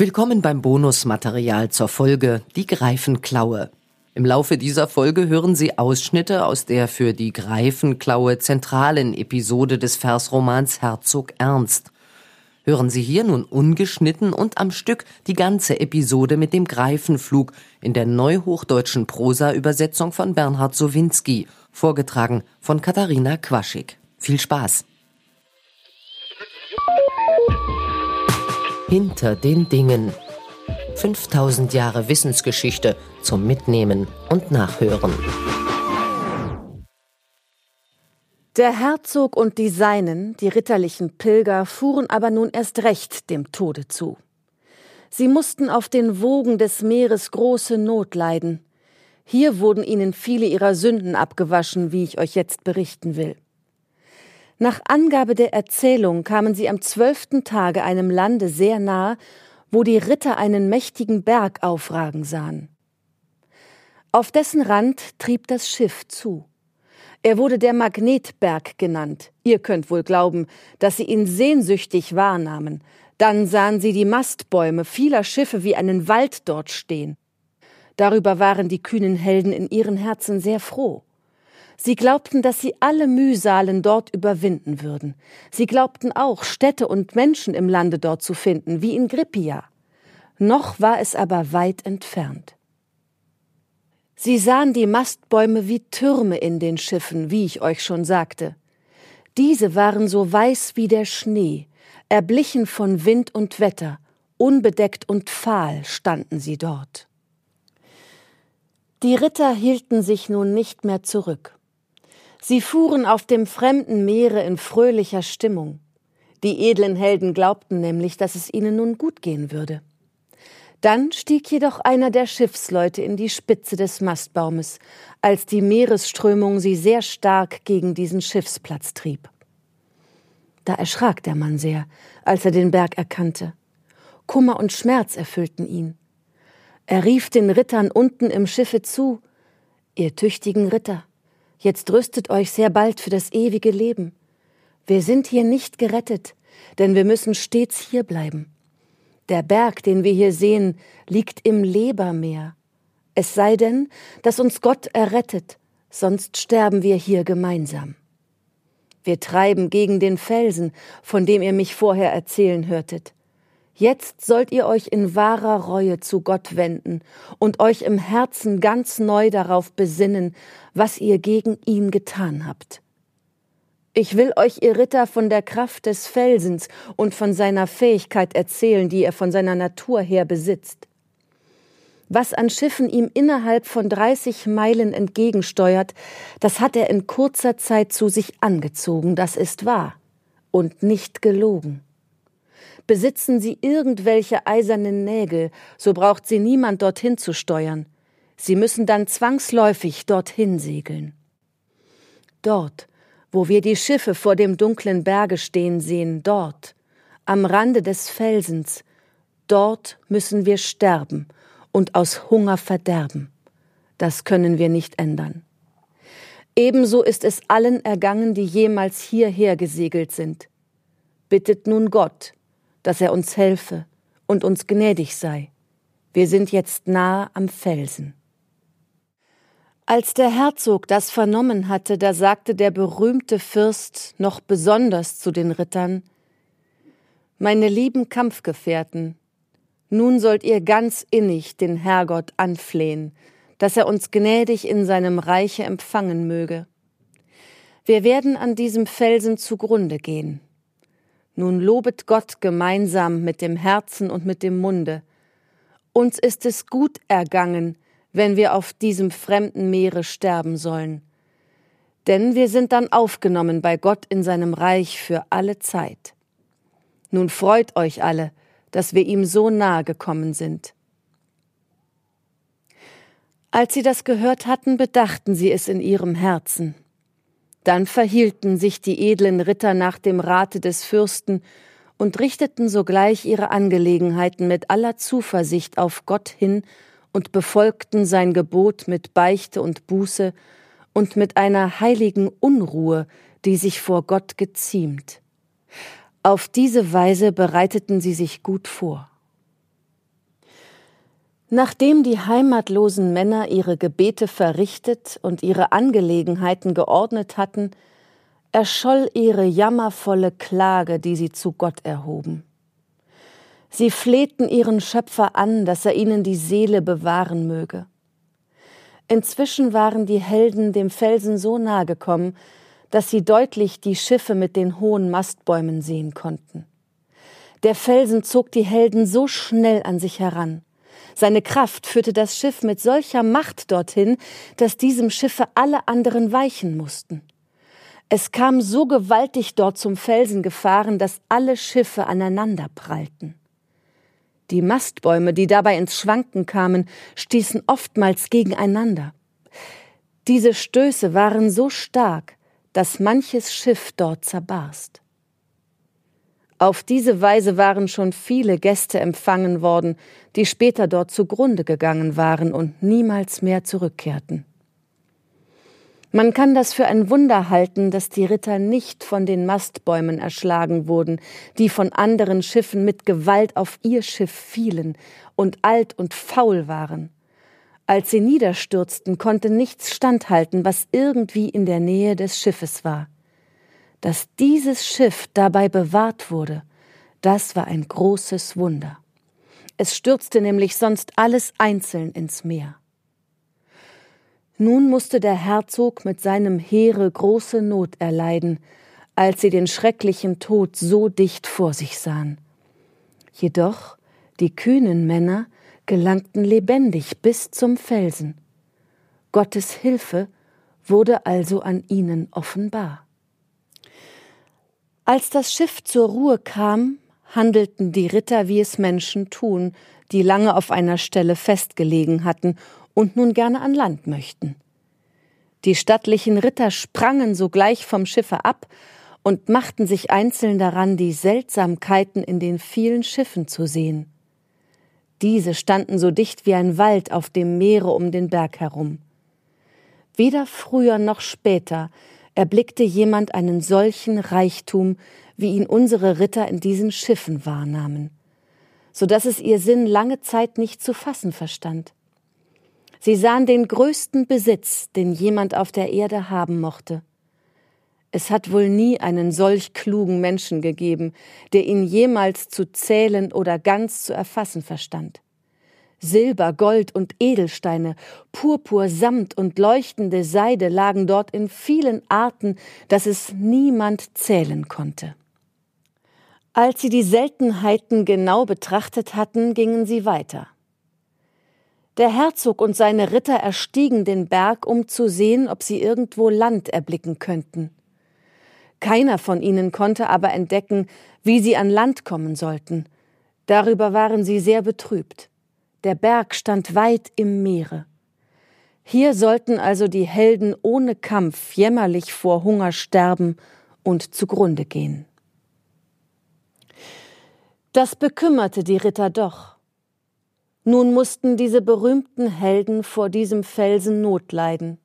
Willkommen beim Bonusmaterial zur Folge Die Greifenklaue. Im Laufe dieser Folge hören Sie Ausschnitte aus der für die Greifenklaue zentralen Episode des Versromans Herzog Ernst. Hören Sie hier nun ungeschnitten und am Stück die ganze Episode mit dem Greifenflug in der neuhochdeutschen Prosa-Übersetzung von Bernhard Sowinski, vorgetragen von Katharina Quaschik. Viel Spaß! Hinter den Dingen 5000 Jahre Wissensgeschichte zum Mitnehmen und Nachhören. Der Herzog und die Seinen, die ritterlichen Pilger, fuhren aber nun erst recht dem Tode zu. Sie mussten auf den Wogen des Meeres große Not leiden. Hier wurden ihnen viele ihrer Sünden abgewaschen, wie ich euch jetzt berichten will. Nach Angabe der Erzählung kamen sie am zwölften Tage einem Lande sehr nahe, wo die Ritter einen mächtigen Berg aufragen sahen. Auf dessen Rand trieb das Schiff zu. Er wurde der Magnetberg genannt. Ihr könnt wohl glauben, dass sie ihn sehnsüchtig wahrnahmen. Dann sahen sie die Mastbäume vieler Schiffe wie einen Wald dort stehen. Darüber waren die kühnen Helden in ihren Herzen sehr froh. Sie glaubten, dass sie alle Mühsalen dort überwinden würden. Sie glaubten auch, Städte und Menschen im Lande dort zu finden, wie in Grippia. Noch war es aber weit entfernt. Sie sahen die Mastbäume wie Türme in den Schiffen, wie ich euch schon sagte. Diese waren so weiß wie der Schnee, erblichen von Wind und Wetter, unbedeckt und fahl standen sie dort. Die Ritter hielten sich nun nicht mehr zurück. Sie fuhren auf dem fremden Meere in fröhlicher Stimmung. Die edlen Helden glaubten nämlich, dass es ihnen nun gut gehen würde. Dann stieg jedoch einer der Schiffsleute in die Spitze des Mastbaumes, als die Meeresströmung sie sehr stark gegen diesen Schiffsplatz trieb. Da erschrak der Mann sehr, als er den Berg erkannte. Kummer und Schmerz erfüllten ihn. Er rief den Rittern unten im Schiffe zu Ihr tüchtigen Ritter, Jetzt rüstet euch sehr bald für das ewige Leben. Wir sind hier nicht gerettet, denn wir müssen stets hier bleiben. Der Berg, den wir hier sehen, liegt im Lebermeer. Es sei denn, dass uns Gott errettet, sonst sterben wir hier gemeinsam. Wir treiben gegen den Felsen, von dem ihr mich vorher erzählen hörtet. Jetzt sollt ihr euch in wahrer Reue zu Gott wenden und euch im Herzen ganz neu darauf besinnen, was ihr gegen ihn getan habt. Ich will euch, ihr Ritter, von der Kraft des Felsens und von seiner Fähigkeit erzählen, die er von seiner Natur her besitzt. Was an Schiffen ihm innerhalb von 30 Meilen entgegensteuert, das hat er in kurzer Zeit zu sich angezogen, das ist wahr und nicht gelogen. Besitzen sie irgendwelche eisernen Nägel, so braucht sie niemand dorthin zu steuern. Sie müssen dann zwangsläufig dorthin segeln. Dort, wo wir die Schiffe vor dem dunklen Berge stehen sehen, dort, am Rande des Felsens, dort müssen wir sterben und aus Hunger verderben. Das können wir nicht ändern. Ebenso ist es allen ergangen, die jemals hierher gesegelt sind. Bittet nun Gott, dass er uns helfe und uns gnädig sei. Wir sind jetzt nahe am Felsen. Als der Herzog das vernommen hatte, da sagte der berühmte Fürst noch besonders zu den Rittern Meine lieben Kampfgefährten, nun sollt ihr ganz innig den Herrgott anflehen, dass er uns gnädig in seinem Reiche empfangen möge. Wir werden an diesem Felsen zugrunde gehen. Nun lobet Gott gemeinsam mit dem Herzen und mit dem Munde. Uns ist es gut ergangen, wenn wir auf diesem fremden Meere sterben sollen. Denn wir sind dann aufgenommen bei Gott in seinem Reich für alle Zeit. Nun freut euch alle, dass wir ihm so nahe gekommen sind. Als sie das gehört hatten, bedachten sie es in ihrem Herzen. Dann verhielten sich die edlen Ritter nach dem Rate des Fürsten und richteten sogleich ihre Angelegenheiten mit aller Zuversicht auf Gott hin und befolgten sein Gebot mit Beichte und Buße und mit einer heiligen Unruhe, die sich vor Gott geziemt. Auf diese Weise bereiteten sie sich gut vor. Nachdem die heimatlosen Männer ihre Gebete verrichtet und ihre Angelegenheiten geordnet hatten, erscholl ihre jammervolle Klage, die sie zu Gott erhoben. Sie flehten ihren Schöpfer an, dass er ihnen die Seele bewahren möge. Inzwischen waren die Helden dem Felsen so nahe gekommen, dass sie deutlich die Schiffe mit den hohen Mastbäumen sehen konnten. Der Felsen zog die Helden so schnell an sich heran, seine Kraft führte das Schiff mit solcher Macht dorthin, dass diesem Schiffe alle anderen weichen mussten. Es kam so gewaltig dort zum Felsen gefahren, dass alle Schiffe aneinander prallten. Die Mastbäume, die dabei ins Schwanken kamen, stießen oftmals gegeneinander. Diese Stöße waren so stark, dass manches Schiff dort zerbarst. Auf diese Weise waren schon viele Gäste empfangen worden, die später dort zugrunde gegangen waren und niemals mehr zurückkehrten. Man kann das für ein Wunder halten, dass die Ritter nicht von den Mastbäumen erschlagen wurden, die von anderen Schiffen mit Gewalt auf ihr Schiff fielen und alt und faul waren. Als sie niederstürzten, konnte nichts standhalten, was irgendwie in der Nähe des Schiffes war. Dass dieses Schiff dabei bewahrt wurde, das war ein großes Wunder. Es stürzte nämlich sonst alles einzeln ins Meer. Nun musste der Herzog mit seinem Heere große Not erleiden, als sie den schrecklichen Tod so dicht vor sich sahen. Jedoch die kühnen Männer gelangten lebendig bis zum Felsen. Gottes Hilfe wurde also an ihnen offenbar. Als das Schiff zur Ruhe kam, handelten die Ritter, wie es Menschen tun, die lange auf einer Stelle festgelegen hatten und nun gerne an Land möchten. Die stattlichen Ritter sprangen sogleich vom Schiffe ab und machten sich einzeln daran, die Seltsamkeiten in den vielen Schiffen zu sehen. Diese standen so dicht wie ein Wald auf dem Meere um den Berg herum. Weder früher noch später erblickte jemand einen solchen Reichtum, wie ihn unsere Ritter in diesen Schiffen wahrnahmen, so dass es ihr Sinn lange Zeit nicht zu fassen verstand. Sie sahen den größten Besitz, den jemand auf der Erde haben mochte. Es hat wohl nie einen solch klugen Menschen gegeben, der ihn jemals zu zählen oder ganz zu erfassen verstand. Silber, Gold und Edelsteine, Purpur, Samt und leuchtende Seide lagen dort in vielen Arten, dass es niemand zählen konnte. Als sie die Seltenheiten genau betrachtet hatten, gingen sie weiter. Der Herzog und seine Ritter erstiegen den Berg, um zu sehen, ob sie irgendwo Land erblicken könnten. Keiner von ihnen konnte aber entdecken, wie sie an Land kommen sollten. Darüber waren sie sehr betrübt. Der Berg stand weit im Meere. Hier sollten also die Helden ohne Kampf jämmerlich vor Hunger sterben und zugrunde gehen. Das bekümmerte die Ritter doch. Nun mussten diese berühmten Helden vor diesem Felsen Not leiden.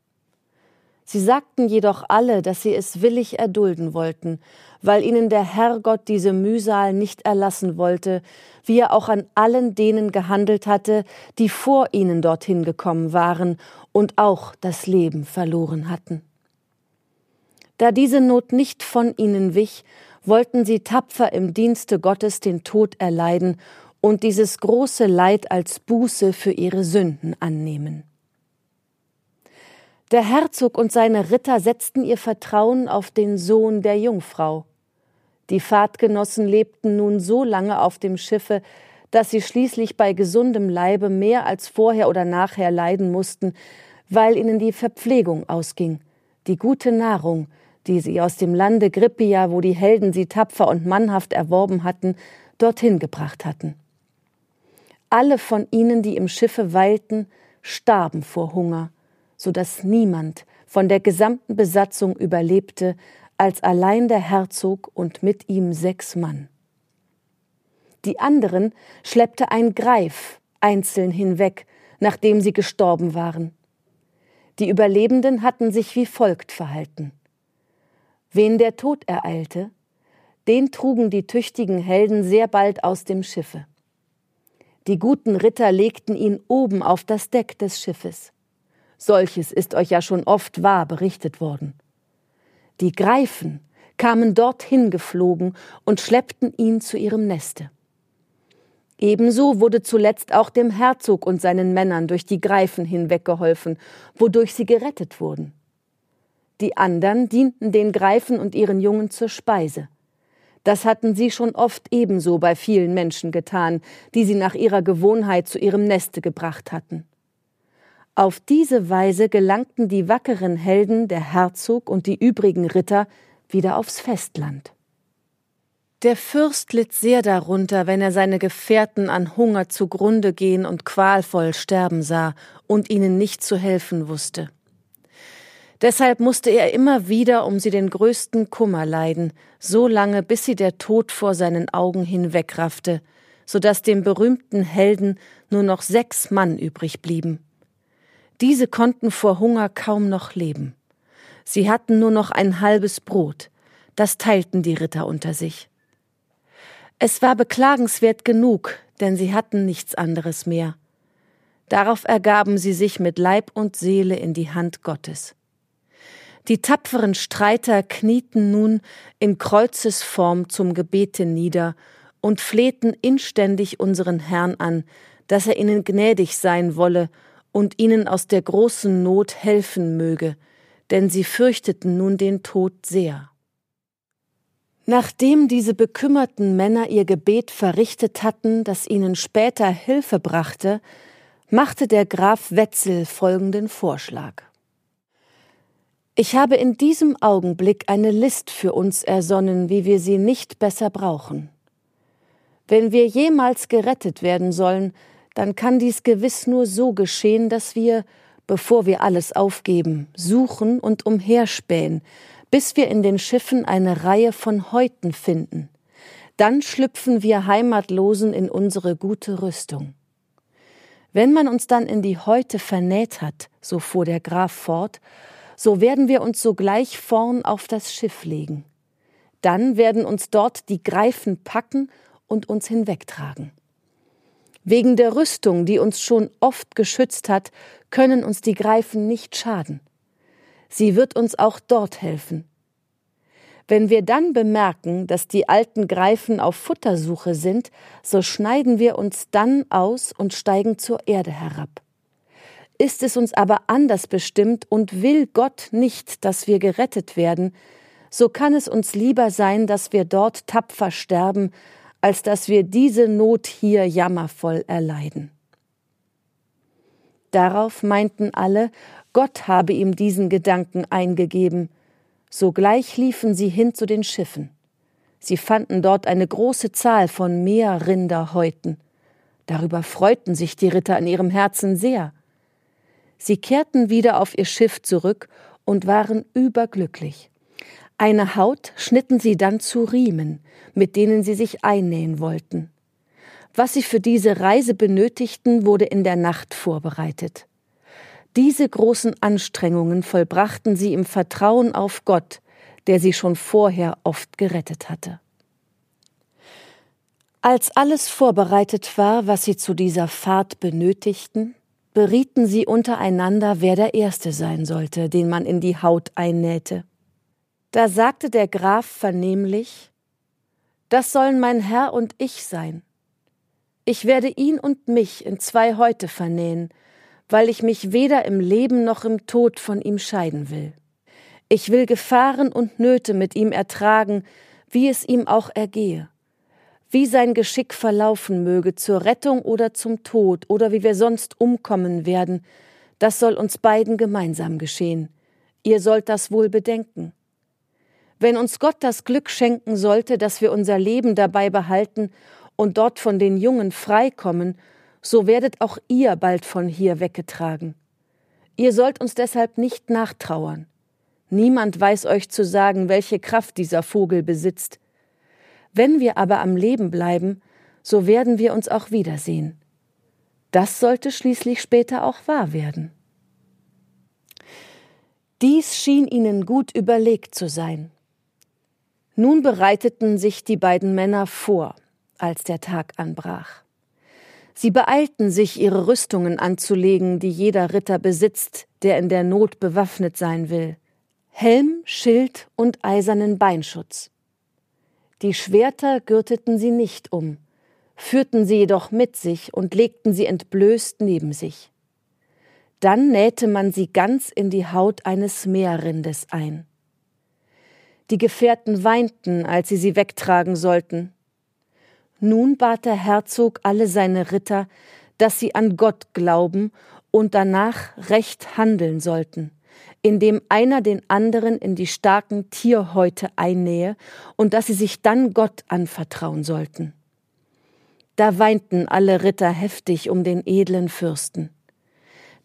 Sie sagten jedoch alle, dass sie es willig erdulden wollten, weil ihnen der Herrgott diese Mühsal nicht erlassen wollte, wie er auch an allen denen gehandelt hatte, die vor ihnen dorthin gekommen waren und auch das Leben verloren hatten. Da diese Not nicht von ihnen wich, wollten sie tapfer im Dienste Gottes den Tod erleiden und dieses große Leid als Buße für ihre Sünden annehmen. Der Herzog und seine Ritter setzten ihr Vertrauen auf den Sohn der Jungfrau. Die Fahrtgenossen lebten nun so lange auf dem Schiffe, dass sie schließlich bei gesundem Leibe mehr als vorher oder nachher leiden mussten, weil ihnen die Verpflegung ausging, die gute Nahrung, die sie aus dem Lande Grippia, wo die Helden sie tapfer und mannhaft erworben hatten, dorthin gebracht hatten. Alle von ihnen, die im Schiffe weilten, starben vor Hunger, so dass niemand von der gesamten Besatzung überlebte, als allein der Herzog und mit ihm sechs Mann. Die anderen schleppte ein Greif einzeln hinweg, nachdem sie gestorben waren. Die Überlebenden hatten sich wie folgt verhalten. Wen der Tod ereilte, den trugen die tüchtigen Helden sehr bald aus dem Schiffe. Die guten Ritter legten ihn oben auf das Deck des Schiffes. Solches ist euch ja schon oft wahr berichtet worden. Die Greifen kamen dorthin geflogen und schleppten ihn zu ihrem Neste. Ebenso wurde zuletzt auch dem Herzog und seinen Männern durch die Greifen hinweggeholfen, wodurch sie gerettet wurden. Die andern dienten den Greifen und ihren Jungen zur Speise. Das hatten sie schon oft ebenso bei vielen Menschen getan, die sie nach ihrer Gewohnheit zu ihrem Neste gebracht hatten. Auf diese Weise gelangten die wackeren Helden, der Herzog und die übrigen Ritter, wieder aufs Festland. Der Fürst litt sehr darunter, wenn er seine Gefährten an Hunger zugrunde gehen und qualvoll sterben sah und ihnen nicht zu helfen wusste. Deshalb musste er immer wieder um sie den größten Kummer leiden, so lange, bis sie der Tod vor seinen Augen hinwegraffte, so dass dem berühmten Helden nur noch sechs Mann übrig blieben. Diese konnten vor Hunger kaum noch leben. Sie hatten nur noch ein halbes Brot, das teilten die Ritter unter sich. Es war beklagenswert genug, denn sie hatten nichts anderes mehr. Darauf ergaben sie sich mit Leib und Seele in die Hand Gottes. Die tapferen Streiter knieten nun in Kreuzesform zum Gebete nieder und flehten inständig unseren Herrn an, dass er ihnen gnädig sein wolle und ihnen aus der großen Not helfen möge, denn sie fürchteten nun den Tod sehr. Nachdem diese bekümmerten Männer ihr Gebet verrichtet hatten, das ihnen später Hilfe brachte, machte der Graf Wetzel folgenden Vorschlag. Ich habe in diesem Augenblick eine List für uns ersonnen, wie wir sie nicht besser brauchen. Wenn wir jemals gerettet werden sollen, dann kann dies gewiss nur so geschehen, dass wir, bevor wir alles aufgeben, suchen und umherspähen, bis wir in den Schiffen eine Reihe von Häuten finden. Dann schlüpfen wir Heimatlosen in unsere gute Rüstung. Wenn man uns dann in die Häute vernäht hat, so fuhr der Graf fort, so werden wir uns sogleich vorn auf das Schiff legen. Dann werden uns dort die Greifen packen und uns hinwegtragen. Wegen der Rüstung, die uns schon oft geschützt hat, können uns die Greifen nicht schaden. Sie wird uns auch dort helfen. Wenn wir dann bemerken, dass die alten Greifen auf Futtersuche sind, so schneiden wir uns dann aus und steigen zur Erde herab. Ist es uns aber anders bestimmt und will Gott nicht, dass wir gerettet werden, so kann es uns lieber sein, dass wir dort tapfer sterben, als dass wir diese Not hier jammervoll erleiden. Darauf meinten alle, Gott habe ihm diesen Gedanken eingegeben. Sogleich liefen sie hin zu den Schiffen. Sie fanden dort eine große Zahl von Meerrinderhäuten. Darüber freuten sich die Ritter in ihrem Herzen sehr. Sie kehrten wieder auf ihr Schiff zurück und waren überglücklich. Eine Haut schnitten sie dann zu Riemen, mit denen sie sich einnähen wollten. Was sie für diese Reise benötigten, wurde in der Nacht vorbereitet. Diese großen Anstrengungen vollbrachten sie im Vertrauen auf Gott, der sie schon vorher oft gerettet hatte. Als alles vorbereitet war, was sie zu dieser Fahrt benötigten, berieten sie untereinander, wer der Erste sein sollte, den man in die Haut einnähte. Da sagte der Graf vernehmlich Das sollen mein Herr und ich sein. Ich werde ihn und mich in zwei Häute vernähen, weil ich mich weder im Leben noch im Tod von ihm scheiden will. Ich will Gefahren und Nöte mit ihm ertragen, wie es ihm auch ergehe. Wie sein Geschick verlaufen möge, zur Rettung oder zum Tod, oder wie wir sonst umkommen werden, das soll uns beiden gemeinsam geschehen. Ihr sollt das wohl bedenken. Wenn uns Gott das Glück schenken sollte, dass wir unser Leben dabei behalten und dort von den Jungen freikommen, so werdet auch ihr bald von hier weggetragen. Ihr sollt uns deshalb nicht nachtrauern. Niemand weiß euch zu sagen, welche Kraft dieser Vogel besitzt. Wenn wir aber am Leben bleiben, so werden wir uns auch wiedersehen. Das sollte schließlich später auch wahr werden. Dies schien ihnen gut überlegt zu sein. Nun bereiteten sich die beiden Männer vor, als der Tag anbrach. Sie beeilten sich, ihre Rüstungen anzulegen, die jeder Ritter besitzt, der in der Not bewaffnet sein will. Helm, Schild und eisernen Beinschutz. Die Schwerter gürteten sie nicht um, führten sie jedoch mit sich und legten sie entblößt neben sich. Dann nähte man sie ganz in die Haut eines Meerrindes ein. Die Gefährten weinten, als sie sie wegtragen sollten. Nun bat der Herzog alle seine Ritter, dass sie an Gott glauben und danach recht handeln sollten, indem einer den anderen in die starken Tierhäute einnähe und dass sie sich dann Gott anvertrauen sollten. Da weinten alle Ritter heftig um den edlen Fürsten.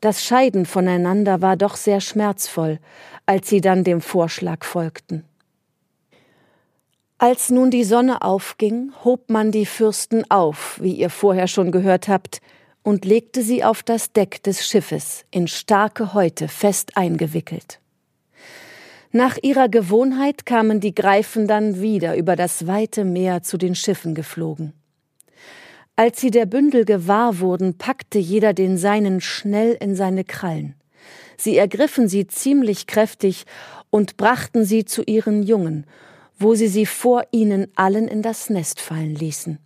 Das Scheiden voneinander war doch sehr schmerzvoll, als sie dann dem Vorschlag folgten. Als nun die Sonne aufging, hob man die Fürsten auf, wie ihr vorher schon gehört habt, und legte sie auf das Deck des Schiffes, in starke Häute fest eingewickelt. Nach ihrer Gewohnheit kamen die Greifen dann wieder über das weite Meer zu den Schiffen geflogen. Als sie der Bündel gewahr wurden, packte jeder den seinen schnell in seine Krallen. Sie ergriffen sie ziemlich kräftig und brachten sie zu ihren Jungen, wo sie sie vor ihnen allen in das Nest fallen ließen.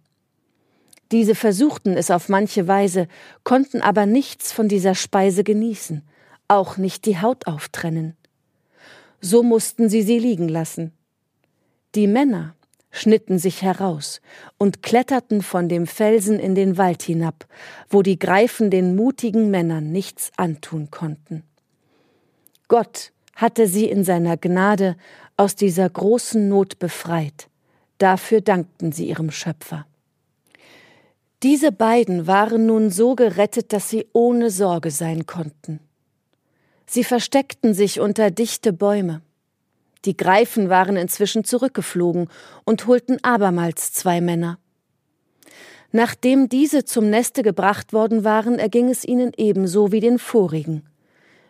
Diese versuchten es auf manche Weise, konnten aber nichts von dieser Speise genießen, auch nicht die Haut auftrennen. So mussten sie sie liegen lassen. Die Männer schnitten sich heraus und kletterten von dem Felsen in den Wald hinab, wo die Greifen den mutigen Männern nichts antun konnten. Gott hatte sie in seiner Gnade aus dieser großen Not befreit. Dafür dankten sie ihrem Schöpfer. Diese beiden waren nun so gerettet, dass sie ohne Sorge sein konnten. Sie versteckten sich unter dichte Bäume. Die Greifen waren inzwischen zurückgeflogen und holten abermals zwei Männer. Nachdem diese zum Neste gebracht worden waren, erging es ihnen ebenso wie den vorigen.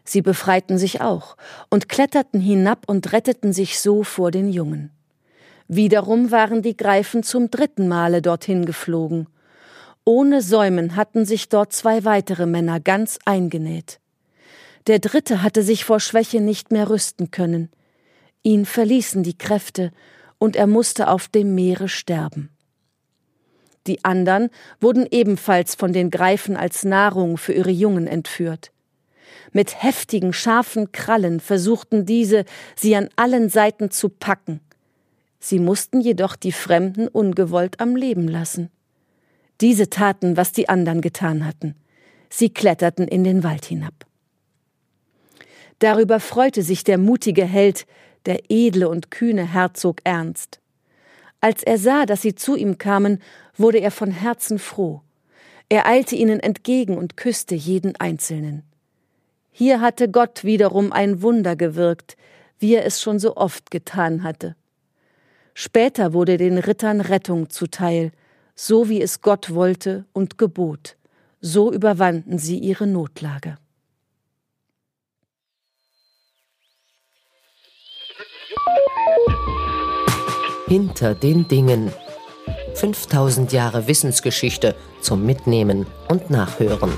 Sie befreiten sich auch und kletterten hinab und retteten sich so vor den Jungen. Wiederum waren die Greifen zum dritten Male dorthin geflogen. Ohne Säumen hatten sich dort zwei weitere Männer ganz eingenäht. Der dritte hatte sich vor Schwäche nicht mehr rüsten können. Ihn verließen die Kräfte, und er musste auf dem Meere sterben. Die andern wurden ebenfalls von den Greifen als Nahrung für ihre Jungen entführt. Mit heftigen, scharfen Krallen versuchten diese, sie an allen Seiten zu packen. Sie mussten jedoch die Fremden ungewollt am Leben lassen. Diese taten, was die anderen getan hatten. Sie kletterten in den Wald hinab. Darüber freute sich der mutige Held, der edle und kühne Herzog Ernst. Als er sah, dass sie zu ihm kamen, wurde er von Herzen froh. Er eilte ihnen entgegen und küsste jeden Einzelnen. Hier hatte Gott wiederum ein Wunder gewirkt, wie er es schon so oft getan hatte. Später wurde den Rittern Rettung zuteil, so wie es Gott wollte und gebot. So überwanden sie ihre Notlage. Hinter den Dingen. 5000 Jahre Wissensgeschichte zum Mitnehmen und Nachhören.